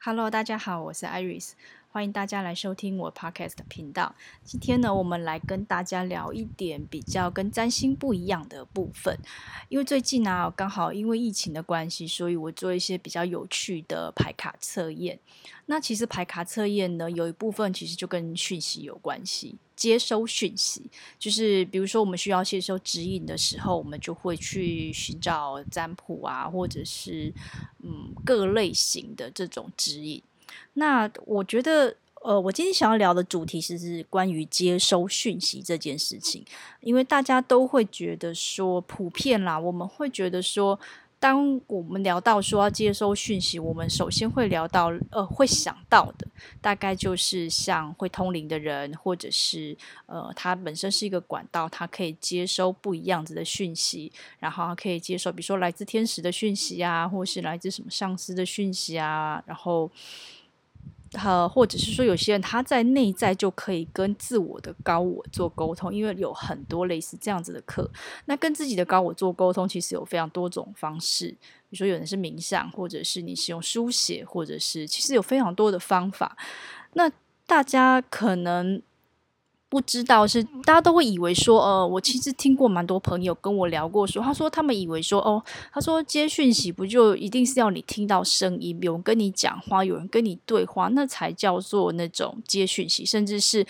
Hello，大家好，我是 Iris，欢迎大家来收听我 Podcast 频道。今天呢，我们来跟大家聊一点比较跟占星不一样的部分。因为最近呢、啊，刚好因为疫情的关系，所以我做一些比较有趣的牌卡测验。那其实牌卡测验呢，有一部分其实就跟讯息有关系。接收讯息，就是比如说我们需要接收指引的时候，我们就会去寻找占卜啊，或者是嗯各类型的这种指引。那我觉得，呃，我今天想要聊的主题是是关于接收讯息这件事情，因为大家都会觉得说，普遍啦，我们会觉得说。当我们聊到说要接收讯息，我们首先会聊到，呃，会想到的大概就是像会通灵的人，或者是呃，他本身是一个管道，他可以接收不一样子的讯息，然后可以接受，比如说来自天使的讯息啊，或是来自什么上司的讯息啊，然后。呃，或者是说，有些人他在内在就可以跟自我的高我做沟通，因为有很多类似这样子的课。那跟自己的高我做沟通，其实有非常多种方式，比如说有人是冥想，或者是你使用书写，或者是其实有非常多的方法。那大家可能。不知道是大家都会以为说，呃，我其实听过蛮多朋友跟我聊过说，他说他们以为说，哦，他说接讯息不就一定是要你听到声音，有人跟你讲话，有人跟你对话，那才叫做那种接讯息，甚至是，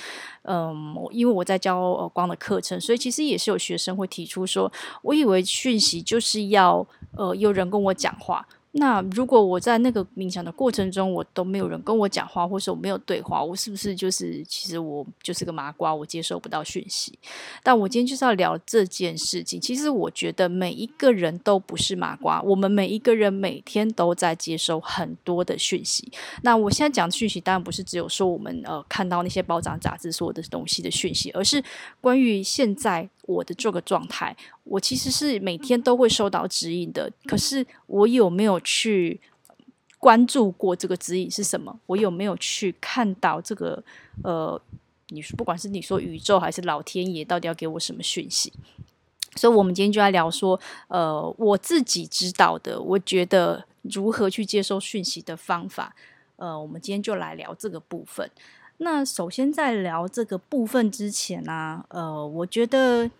嗯、呃，因为我在教呃光的课程，所以其实也是有学生会提出说，我以为讯息就是要呃有人跟我讲话。那如果我在那个冥想的过程中，我都没有人跟我讲话，或者我没有对话，我是不是就是其实我就是个麻瓜，我接收不到讯息？但我今天就是要聊这件事情。其实我觉得每一个人都不是麻瓜，我们每一个人每天都在接收很多的讯息。那我现在讲的讯息，当然不是只有说我们呃看到那些报章杂志所有的东西的讯息，而是关于现在。我的这个状态，我其实是每天都会收到指引的。可是我有没有去关注过这个指引是什么？我有没有去看到这个？呃，你说不管是你说宇宙还是老天爷，到底要给我什么讯息？所以，我们今天就来聊说，呃，我自己知道的，我觉得如何去接收讯息的方法。呃，我们今天就来聊这个部分。那首先在聊这个部分之前呢、呃，我觉得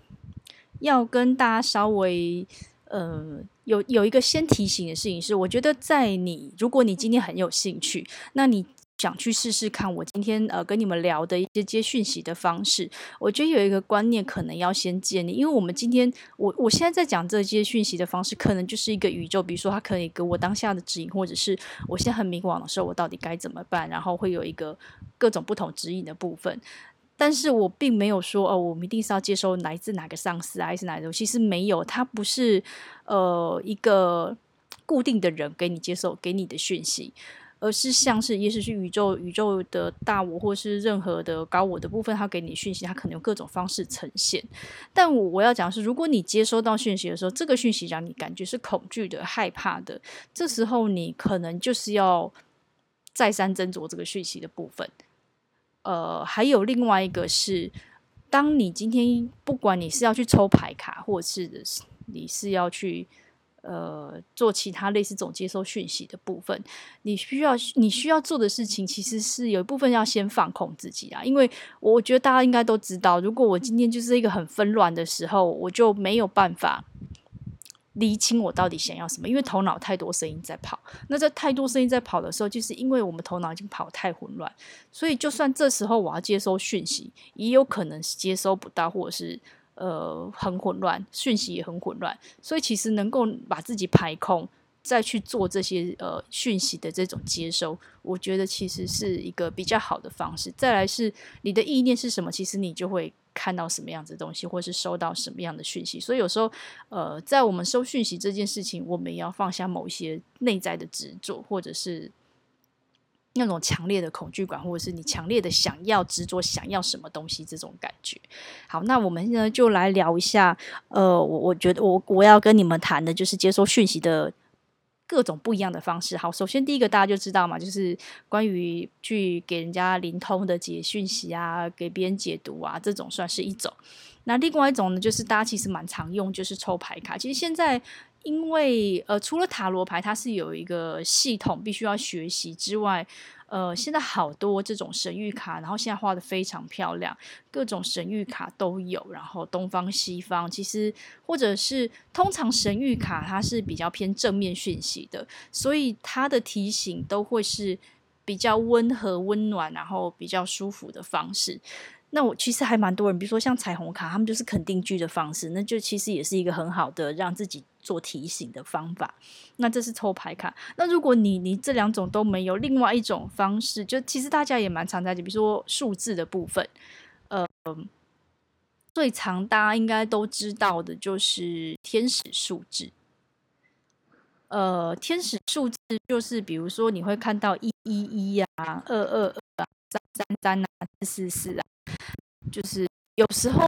要跟大家稍微呃有有一个先提醒的事情是，我觉得在你如果你今天很有兴趣，那你。想去试试看，我今天呃跟你们聊的一些接讯息的方式，我觉得有一个观念可能要先建立，因为我们今天我我现在在讲这些讯息的方式，可能就是一个宇宙，比如说它可以给我当下的指引，或者是我现在很迷惘的时候，我到底该怎么办，然后会有一个各种不同指引的部分，但是我并没有说哦，我们一定是要接收来自哪个上司还是哪种，其实没有，它不是呃一个固定的人给你接受给你的讯息。而是像是，也许是宇宙宇宙的大我，或是任何的高我的部分，它给你讯息，它可能有各种方式呈现。但我我要讲是，如果你接收到讯息的时候，这个讯息让你感觉是恐惧的、害怕的，这时候你可能就是要再三斟酌这个讯息的部分。呃，还有另外一个是，当你今天不管你是要去抽牌卡，或者是你是要去。呃，做其他类似这种接收讯息的部分，你需要你需要做的事情，其实是有一部分要先放空自己啊。因为我觉得大家应该都知道，如果我今天就是一个很纷乱的时候，我就没有办法厘清我到底想要什么，因为头脑太多声音在跑。那在太多声音在跑的时候，就是因为我们头脑已经跑太混乱，所以就算这时候我要接收讯息，也有可能接收不到，或者是。呃，很混乱，讯息也很混乱，所以其实能够把自己排空，再去做这些呃讯息的这种接收，我觉得其实是一个比较好的方式。再来是你的意念是什么，其实你就会看到什么样子的东西，或是收到什么样的讯息。所以有时候，呃，在我们收讯息这件事情，我们也要放下某一些内在的执着，或者是。那种强烈的恐惧感，或者是你强烈的想要执着想要什么东西这种感觉。好，那我们呢就来聊一下。呃，我我觉得我我要跟你们谈的就是接收讯息的各种不一样的方式。好，首先第一个大家就知道嘛，就是关于去给人家灵通的解讯息啊，给别人解读啊，这种算是一种。那另外一种呢，就是大家其实蛮常用，就是抽牌卡。其实现在因为呃，除了塔罗牌它是有一个系统必须要学习之外，呃，现在好多这种神谕卡，然后现在画的非常漂亮，各种神谕卡都有，然后东方西方，其实或者是通常神谕卡它是比较偏正面讯息的，所以它的提醒都会是比较温和、温暖，然后比较舒服的方式。那我其实还蛮多人，比如说像彩虹卡，他们就是肯定句的方式，那就其实也是一个很好的让自己做提醒的方法。那这是抽牌卡。那如果你你这两种都没有，另外一种方式，就其实大家也蛮常在，比如说数字的部分，呃，最常大家应该都知道的就是天使数字。呃，天使数字就是比如说你会看到一一一啊，二二二啊，三三三啊，四四四啊。就是有时候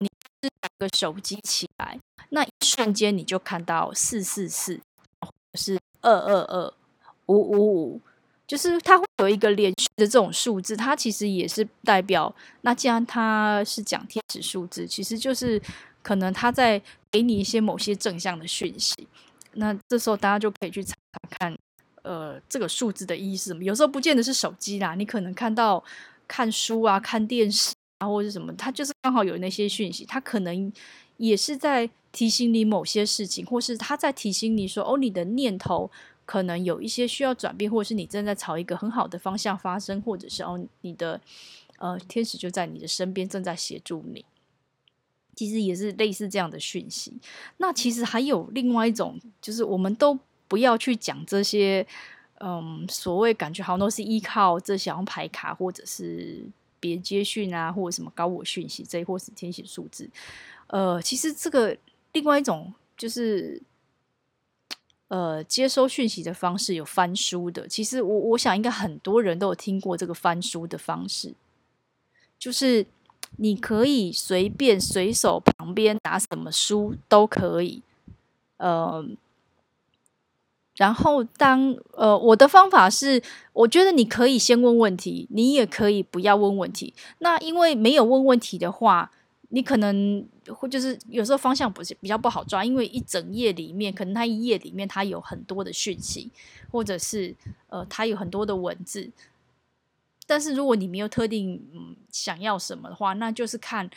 你是打个手机起来，那一瞬间你就看到四四四，是二二二五五五，就是它会有一个连续的这种数字，它其实也是代表。那既然它是讲天使数字，其实就是可能它在给你一些某些正向的讯息。那这时候大家就可以去查看，呃，这个数字的意义是什么？有时候不见得是手机啦，你可能看到看书啊、看电视。啊，或者什么，它就是刚好有那些讯息，它可能也是在提醒你某些事情，或是他在提醒你说，哦，你的念头可能有一些需要转变，或者是你正在朝一个很好的方向发生，或者是哦，你的呃天使就在你的身边，正在协助你。其实也是类似这样的讯息。那其实还有另外一种，就是我们都不要去讲这些，嗯，所谓感觉好像都是依靠这些牌卡，或者是。别接讯啊，或者什么高我讯息，这一或是天使数字，呃，其实这个另外一种就是，呃，接收讯息的方式有翻书的。其实我我想应该很多人都有听过这个翻书的方式，就是你可以随便随手旁边拿什么书都可以，呃。然后当，当呃，我的方法是，我觉得你可以先问问题，你也可以不要问问题。那因为没有问问题的话，你可能会就是有时候方向不是比较不好抓，因为一整页里面，可能它一页里面它有很多的讯息，或者是呃，它有很多的文字。但是如果你没有特定嗯想要什么的话，那就是看。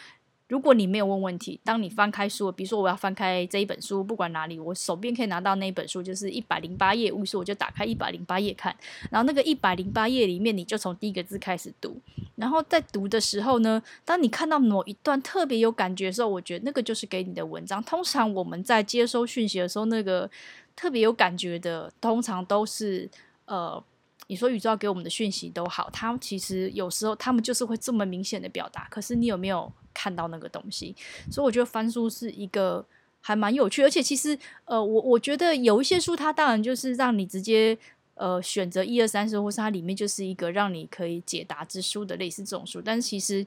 如果你没有问问题，当你翻开书，比如说我要翻开这一本书，不管哪里，我手边可以拿到那一本书，就是一百零八页，于是我就打开一百零八页看，然后那个一百零八页里面，你就从第一个字开始读，然后在读的时候呢，当你看到某一段特别有感觉的时候，我觉得那个就是给你的文章。通常我们在接收讯息的时候，那个特别有感觉的，通常都是呃。你说宇宙要给我们的讯息都好，他其实有时候他们就是会这么明显的表达，可是你有没有看到那个东西？所以我觉得翻书是一个还蛮有趣，而且其实呃，我我觉得有一些书，它当然就是让你直接呃选择一二三四，或是它里面就是一个让你可以解答之书的类似这种书，但是其实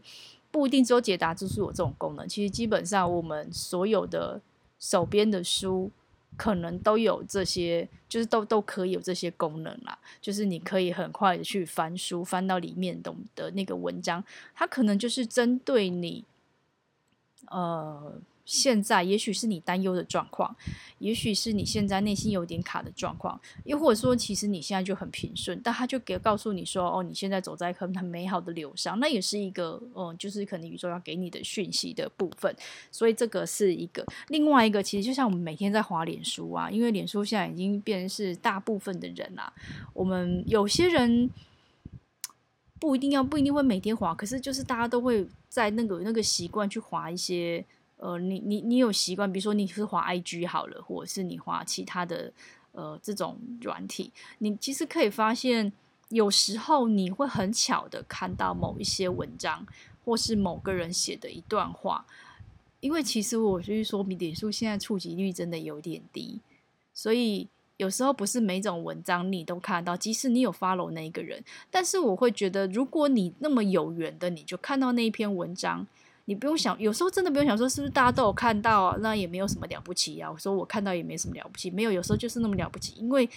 不一定只有解答之书有这种功能。其实基本上我们所有的手边的书。可能都有这些，就是都都可以有这些功能啦。就是你可以很快的去翻书，翻到里面懂的那个文章，它可能就是针对你，呃。现在也许是你担忧的状况，也许是你现在内心有点卡的状况，又或者说其实你现在就很平顺，但他就给告诉你说，哦，你现在走在很 很美好的流上，那也是一个，嗯，就是可能宇宙要给你的讯息的部分。所以这个是一个，另外一个其实就像我们每天在滑脸书啊，因为脸书现在已经变成是大部分的人啦、啊，我们有些人不一定要不一定会每天滑，可是就是大家都会在那个那个习惯去滑一些。呃，你你你有习惯，比如说你是滑 IG 好了，或者是你滑其他的呃这种软体，你其实可以发现，有时候你会很巧的看到某一些文章，或是某个人写的一段话，因为其实我就是说，米点数现在触及率真的有点低，所以有时候不是每种文章你都看到，即使你有 follow 那一个人，但是我会觉得，如果你那么有缘的，你就看到那一篇文章。你不用想，有时候真的不用想说是不是大家都有看到啊？那也没有什么了不起呀、我说我看到也没什么了不起，没有，有时候就是那么了不起。因为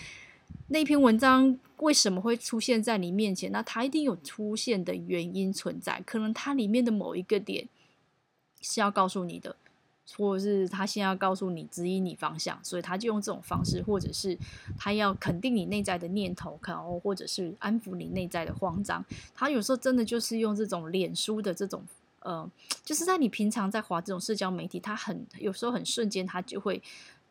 那篇文章为什么会出现在你面前？那它一定有出现的原因存在，可能它里面的某一个点是要告诉你的。或者是他先要告诉你指引你方向，所以他就用这种方式，或者是他要肯定你内在的念头，可能或者是安抚你内在的慌张。他有时候真的就是用这种脸书的这种，呃，就是在你平常在划这种社交媒体，它很有时候很瞬间，它就会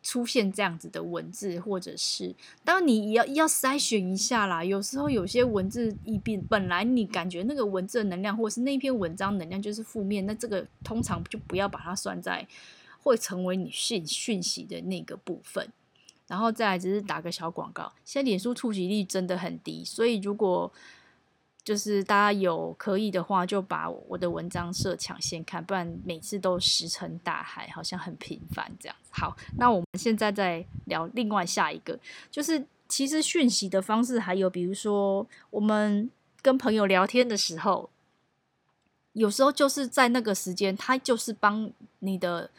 出现这样子的文字，或者是当然你要要筛选一下啦。有时候有些文字一变，本来你感觉那个文字的能量，或者是那篇文章能量就是负面，那这个通常就不要把它算在。会成为你讯讯息的那个部分，然后再来只是打个小广告。现在脸书触及率真的很低，所以如果就是大家有可以的话，就把我的文章设抢先看，不然每次都石沉大海，好像很频繁这样。好，那我们现在再聊另外下一个，就是其实讯息的方式还有，比如说我们跟朋友聊天的时候，有时候就是在那个时间，他就是帮你的。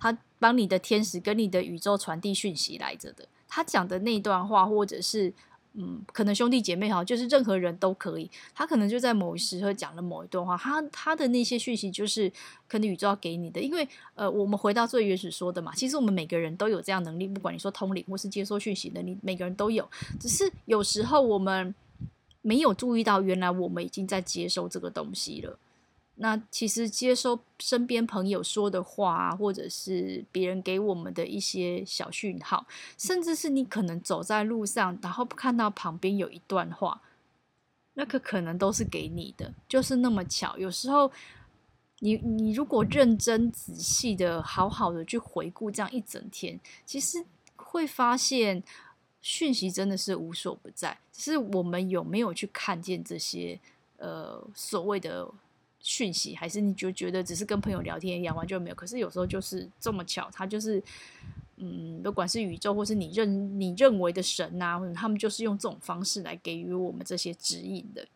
他帮你的天使跟你的宇宙传递讯息来着的，他讲的那段话，或者是嗯，可能兄弟姐妹哈，就是任何人都可以。他可能就在某一时刻讲了某一段话，他他的那些讯息就是可能宇宙要给你的。因为呃，我们回到最原始说的嘛，其实我们每个人都有这样能力，不管你说通灵或是接收讯息能力，每个人都有。只是有时候我们没有注意到，原来我们已经在接收这个东西了。那其实接收身边朋友说的话，或者是别人给我们的一些小讯号，甚至是你可能走在路上，然后看到旁边有一段话，那个可能都是给你的，就是那么巧。有时候你你如果认真仔细的、好好的去回顾这样一整天，其实会发现讯息真的是无所不在，只是我们有没有去看见这些呃所谓的。讯息，还是你就觉得只是跟朋友聊天一样完全没有？可是有时候就是这么巧，他就是，嗯，不管是宇宙或是你认你认为的神呐、啊，他们就是用这种方式来给予我们这些指引的。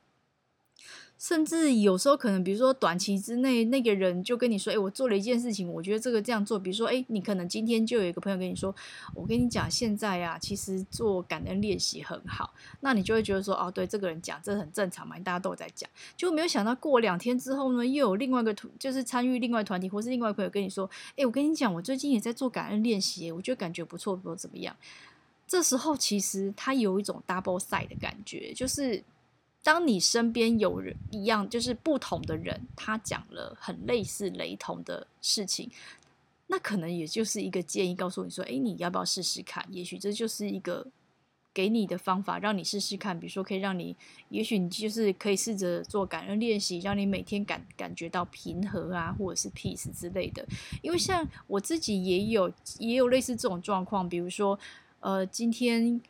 甚至有时候可能，比如说短期之内，那个人就跟你说：“诶，我做了一件事情，我觉得这个这样做。”比如说，诶，你可能今天就有一个朋友跟你说：“我跟你讲，现在呀，其实做感恩练习很好。”那你就会觉得说：“哦，对，这个人讲这很正常嘛，大家都在讲。”就没有想到过两天之后呢，又有另外一个团，就是参与另外团体或是另外一个朋友跟你说：“诶，我跟你讲，我最近也在做感恩练习，我觉得感觉不错，不，怎么样？”这时候其实他有一种 double side 的感觉，就是。当你身边有人一样，就是不同的人，他讲了很类似、雷同的事情，那可能也就是一个建议，告诉你说：“诶，你要不要试试看？也许这就是一个给你的方法，让你试试看。比如说，可以让你，也许你就是可以试着做感恩练习，让你每天感感觉到平和啊，或者是 peace 之类的。因为像我自己也有也有类似这种状况，比如说，呃，今天。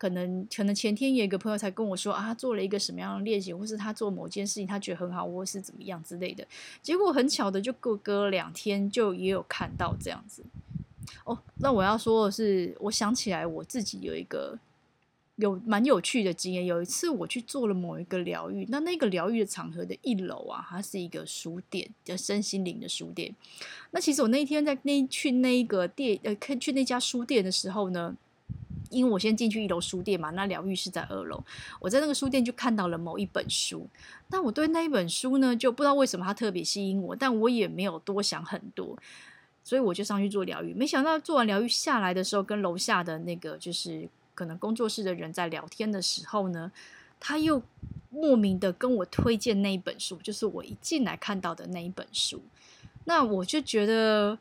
可能可能前天有一个朋友才跟我说啊，他做了一个什么样的练习，或是他做某件事情，他觉得很好，或是怎么样之类的。结果很巧的，就隔隔两天就也有看到这样子。哦，那我要说的是，我想起来我自己有一个有蛮有趣的经验。有一次我去做了某一个疗愈，那那个疗愈的场合的一楼啊，它是一个书店，叫身心灵的书店。那其实我那一天在那去那一个店呃，去那家书店的时候呢。因为我先进去一楼书店嘛，那疗愈是在二楼。我在那个书店就看到了某一本书，那我对那一本书呢，就不知道为什么它特别吸引我，但我也没有多想很多，所以我就上去做疗愈。没想到做完疗愈下来的时候，跟楼下的那个就是可能工作室的人在聊天的时候呢，他又莫名的跟我推荐那一本书，就是我一进来看到的那一本书。那我就觉得。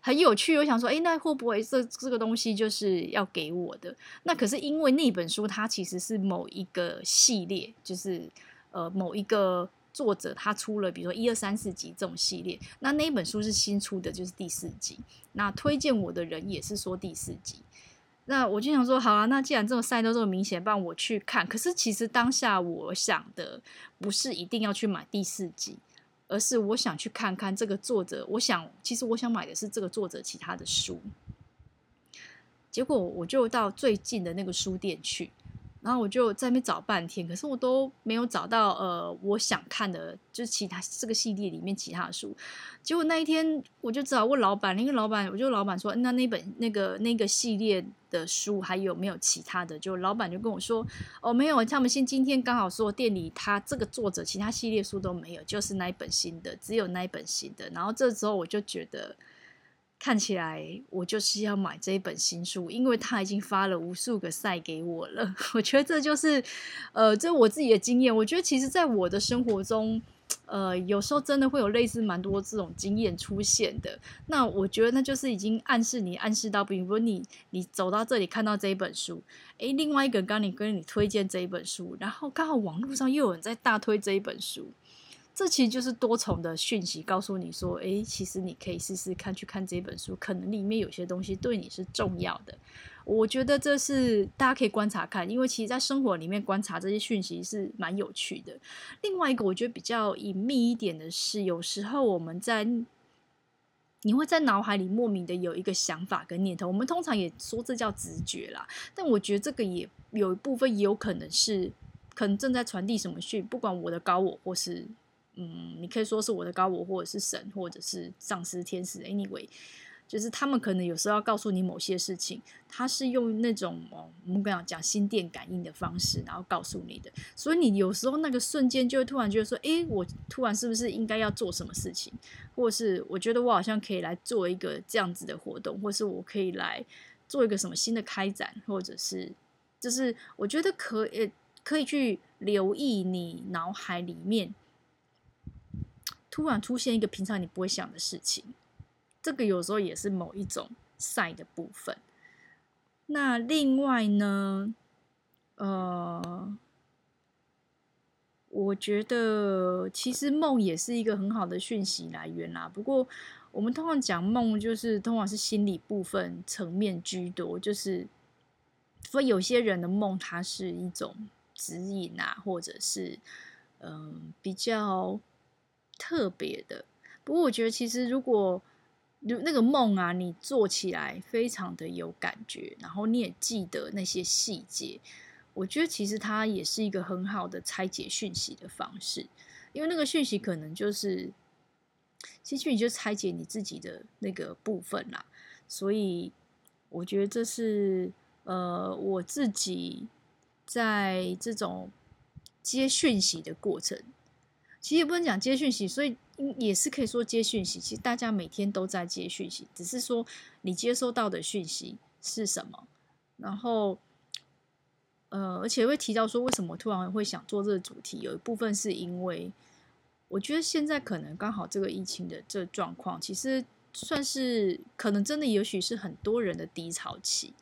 很有趣，我想说，诶，那会不会这这个东西就是要给我的？那可是因为那本书它其实是某一个系列，就是呃某一个作者他出了，比如说一二三四集这种系列。那那本书是新出的，就是第四集。那推荐我的人也是说第四集。那我就想说，好啊，那既然这种赛都这么明显，帮我去看。可是其实当下我想的不是一定要去买第四集。而是我想去看看这个作者，我想其实我想买的是这个作者其他的书，结果我就到最近的那个书店去。然后我就在那边找半天，可是我都没有找到呃，我想看的，就是其他这个系列里面其他的书。结果那一天我就只好问老板，那个老板我就老板说，那那本那个那个系列的书还有没有其他的？就老板就跟我说，哦，没有，他们现今天刚好说店里他这个作者其他系列书都没有，就是那一本新的，只有那一本新的。然后这时候我就觉得。看起来我就是要买这一本新书，因为他已经发了无数个赛给我了。我觉得这就是，呃，这我自己的经验。我觉得其实，在我的生活中，呃，有时候真的会有类似蛮多这种经验出现的。那我觉得那就是已经暗示你，暗示到，比如说你你走到这里看到这一本书，诶，另外一个刚你跟你推荐这一本书，然后刚好网络上又有人在大推这一本书。这其实就是多重的讯息，告诉你说，诶，其实你可以试试看，去看这本书，可能里面有些东西对你是重要的。我觉得这是大家可以观察看，因为其实，在生活里面观察这些讯息是蛮有趣的。另外一个，我觉得比较隐秘一点的是，有时候我们在你会在脑海里莫名的有一个想法跟念头，我们通常也说这叫直觉啦。但我觉得这个也有一部分也有可能是，可能正在传递什么讯，不管我的高我或是。嗯，你可以说是我的高我，或者是神，或者是上师、天使。Anyway，就是他们可能有时候要告诉你某些事情，他是用那种哦，我们刚刚讲心电感应的方式，然后告诉你的。所以你有时候那个瞬间就会突然觉得说，诶，我突然是不是应该要做什么事情？或是我觉得我好像可以来做一个这样子的活动，或是我可以来做一个什么新的开展，或者是就是我觉得可以可以去留意你脑海里面。突然出现一个平常你不会想的事情，这个有时候也是某一种赛的部分。那另外呢，呃，我觉得其实梦也是一个很好的讯息来源啦。不过我们通常讲梦，就是通常是心理部分层面居多，就是所以有些人的梦，它是一种指引啊，或者是嗯、比较。特别的，不过我觉得其实如果那个梦啊，你做起来非常的有感觉，然后你也记得那些细节，我觉得其实它也是一个很好的拆解讯息的方式，因为那个讯息可能就是，其实你就拆解你自己的那个部分啦，所以我觉得这是呃我自己在这种接讯息的过程。其实也不能讲接讯息，所以也是可以说接讯息。其实大家每天都在接讯息，只是说你接收到的讯息是什么。然后，呃，而且会提到说，为什么突然会想做这个主题？有一部分是因为我觉得现在可能刚好这个疫情的这状况，其实算是可能真的，也许是很多人的低潮期。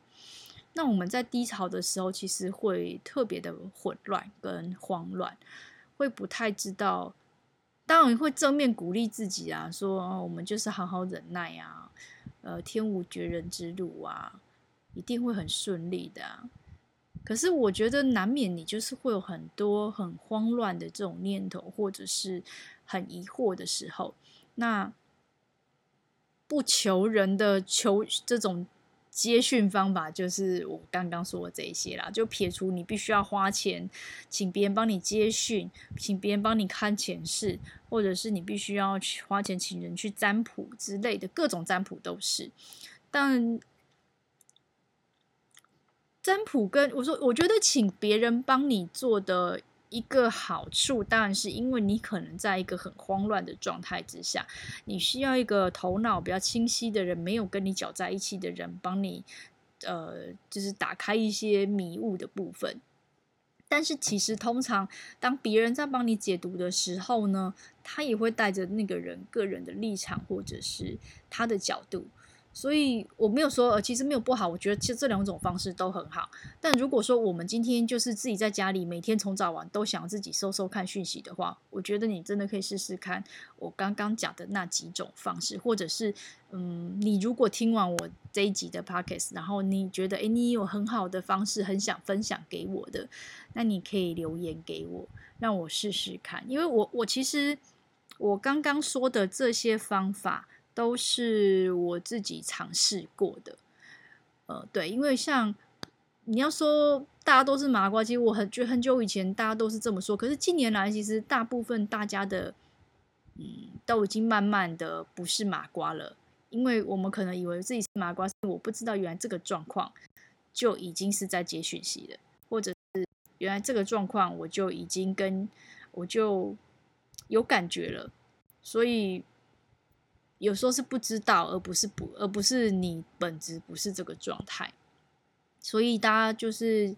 那我们在低潮的时候，其实会特别的混乱跟慌乱。会不太知道，当然会正面鼓励自己啊，说我们就是好好忍耐啊，呃，天无绝人之路啊，一定会很顺利的。可是我觉得难免你就是会有很多很慌乱的这种念头，或者是很疑惑的时候，那不求人的求这种。接讯方法就是我刚刚说的这些啦，就撇除你必须要花钱请别人帮你接讯，请别人帮你看前世，或者是你必须要去花钱请人去占卜之类的，各种占卜都是。但占卜跟我说，我觉得请别人帮你做的。一个好处当然是因为你可能在一个很慌乱的状态之下，你需要一个头脑比较清晰的人，没有跟你搅在一起的人帮你，呃，就是打开一些迷雾的部分。但是其实通常当别人在帮你解读的时候呢，他也会带着那个人个人的立场或者是他的角度。所以我没有说，呃，其实没有不好。我觉得其实这两种方式都很好。但如果说我们今天就是自己在家里，每天从早晚都想自己收收看讯息的话，我觉得你真的可以试试看我刚刚讲的那几种方式，或者是，嗯，你如果听完我这一集的 podcast，然后你觉得，诶，你有很好的方式，很想分享给我的，那你可以留言给我，让我试试看。因为我我其实我刚刚说的这些方法。都是我自己尝试过的，呃，对，因为像你要说大家都是麻瓜，其实我很觉很久以前大家都是这么说，可是近年来其实大部分大家的，嗯，都已经慢慢的不是麻瓜了，因为我们可能以为自己是麻瓜，我不知道原来这个状况就已经是在接讯息了，或者是原来这个状况我就已经跟我就有感觉了，所以。有时候是不知道，而不是不，而不是你本质不是这个状态。所以大家就是，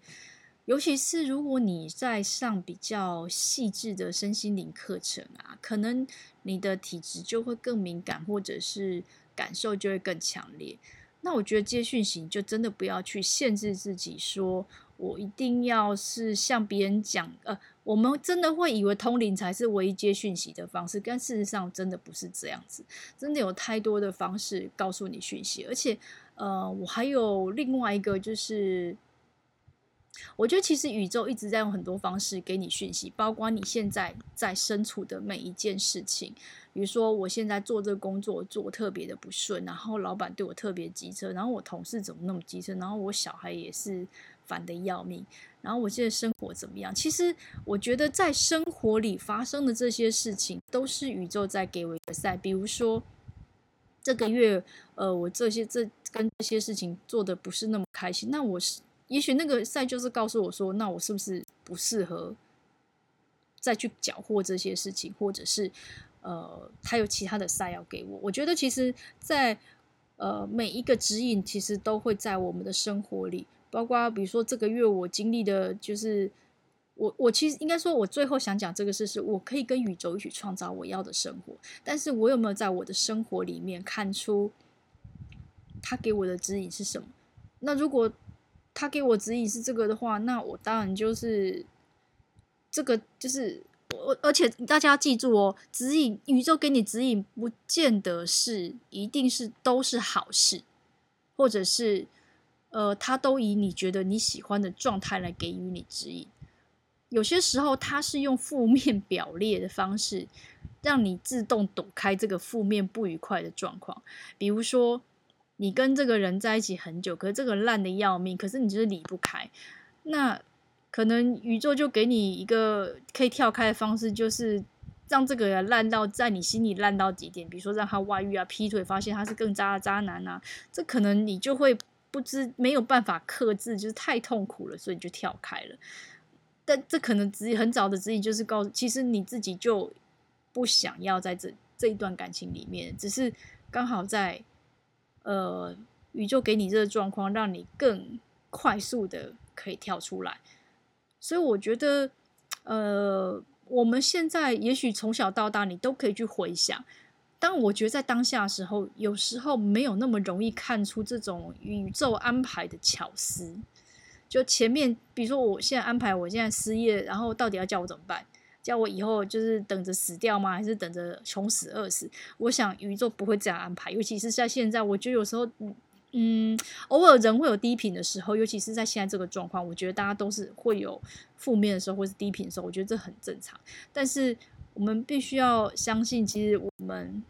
尤其是如果你在上比较细致的身心灵课程啊，可能你的体质就会更敏感，或者是感受就会更强烈。那我觉得接讯息就真的不要去限制自己，说我一定要是向别人讲，呃，我们真的会以为通灵才是唯一接讯息的方式，但事实上真的不是这样子，真的有太多的方式告诉你讯息，而且。呃，我还有另外一个，就是我觉得其实宇宙一直在用很多方式给你讯息，包括你现在在身处的每一件事情。比如说，我现在做这个工作做特别的不顺，然后老板对我特别机车，然后我同事怎么那么机车，然后我小孩也是烦得要命，然后我现在生活怎么样？其实我觉得在生活里发生的这些事情，都是宇宙在给我一个赛。比如说。这个月，呃，我这些这跟这些事情做的不是那么开心，那我是也许那个赛就是告诉我说，那我是不是不适合再去搅和这些事情，或者是呃，他有其他的赛要给我？我觉得其实在，在呃每一个指引，其实都会在我们的生活里，包括比如说这个月我经历的，就是。我我其实应该说，我最后想讲这个事是，我可以跟宇宙一起创造我要的生活。但是我有没有在我的生活里面看出他给我的指引是什么？那如果他给我指引是这个的话，那我当然就是这个就是我。而且大家要记住哦，指引宇宙给你指引，不见得是一定是都是好事，或者是呃，他都以你觉得你喜欢的状态来给予你指引。有些时候，他是用负面 表列的方式，让你自动躲开这个负面不愉快的状况。比如说，你跟这个人在一起很久，可是这个烂的要命，可是你就是离不开。那可能宇宙就给你一个可以跳开的方式，就是让这个人烂到在你心里烂到极点。比如说，让他外遇啊、劈腿，发现他是更渣的渣男啊，这可能你就会不知没有办法克制，就是太痛苦了，所以就跳开了。但这可能指引很早的指引，就是告诉其实你自己就不想要在这这一段感情里面，只是刚好在呃宇宙给你这个状况，让你更快速的可以跳出来。所以我觉得，呃，我们现在也许从小到大，你都可以去回想。但我觉得在当下的时候，有时候没有那么容易看出这种宇宙安排的巧思。就前面，比如说我现在安排，我现在失业，然后到底要叫我怎么办？叫我以后就是等着死掉吗？还是等着穷死饿死？我想宇宙不会这样安排，尤其是在现在，我觉得有时候，嗯，偶尔人会有低频的时候，尤其是在现在这个状况，我觉得大家都是会有负面的时候，或是低频的时候，我觉得这很正常。但是我们必须要相信，其实我们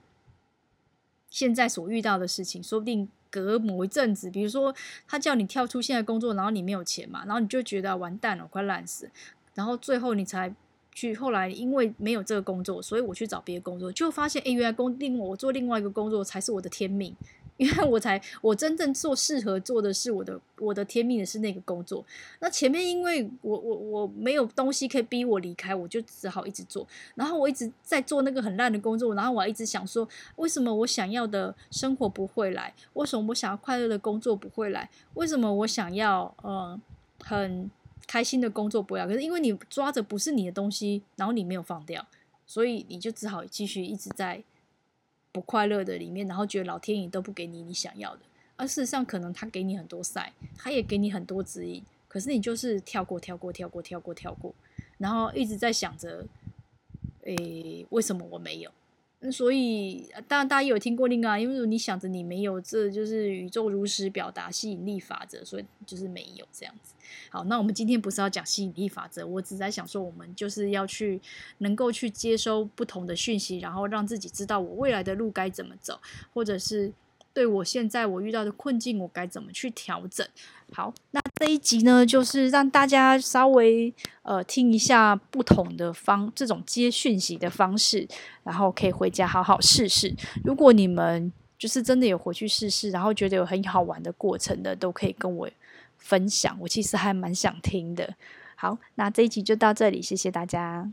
现在所遇到的事情，说不定。隔某一阵子，比如说他叫你跳出现在工作，然后你没有钱嘛，然后你就觉得完蛋了，快烂死，然后最后你才去，后来因为没有这个工作，所以我去找别的工作，就发现，哎，原来工另我做另外一个工作才是我的天命。因为我才，我真正做适合做的是我的我的天命的是那个工作。那前面因为我我我没有东西可以逼我离开，我就只好一直做。然后我一直在做那个很烂的工作，然后我还一直想说，为什么我想要的生活不会来？为什么我想要快乐的工作不会来？为什么我想要嗯很开心的工作不要？可是因为你抓着不是你的东西，然后你没有放掉，所以你就只好继续一直在。不快乐的里面，然后觉得老天爷都不给你你想要的，而事实上可能他给你很多赛，他也给你很多指引，可是你就是跳过、跳过、跳过、跳过、跳过，然后一直在想着，诶，为什么我没有？所以，当然大家也有听过另外，因为你想着你没有，这就是宇宙如实表达吸引力法则，所以就是没有这样子。好，那我们今天不是要讲吸引力法则，我只在想说，我们就是要去能够去接收不同的讯息，然后让自己知道我未来的路该怎么走，或者是。对我现在我遇到的困境，我该怎么去调整？好，那这一集呢，就是让大家稍微呃听一下不同的方这种接讯息的方式，然后可以回家好好试试。如果你们就是真的有回去试试，然后觉得有很好玩的过程的，都可以跟我分享。我其实还蛮想听的。好，那这一集就到这里，谢谢大家。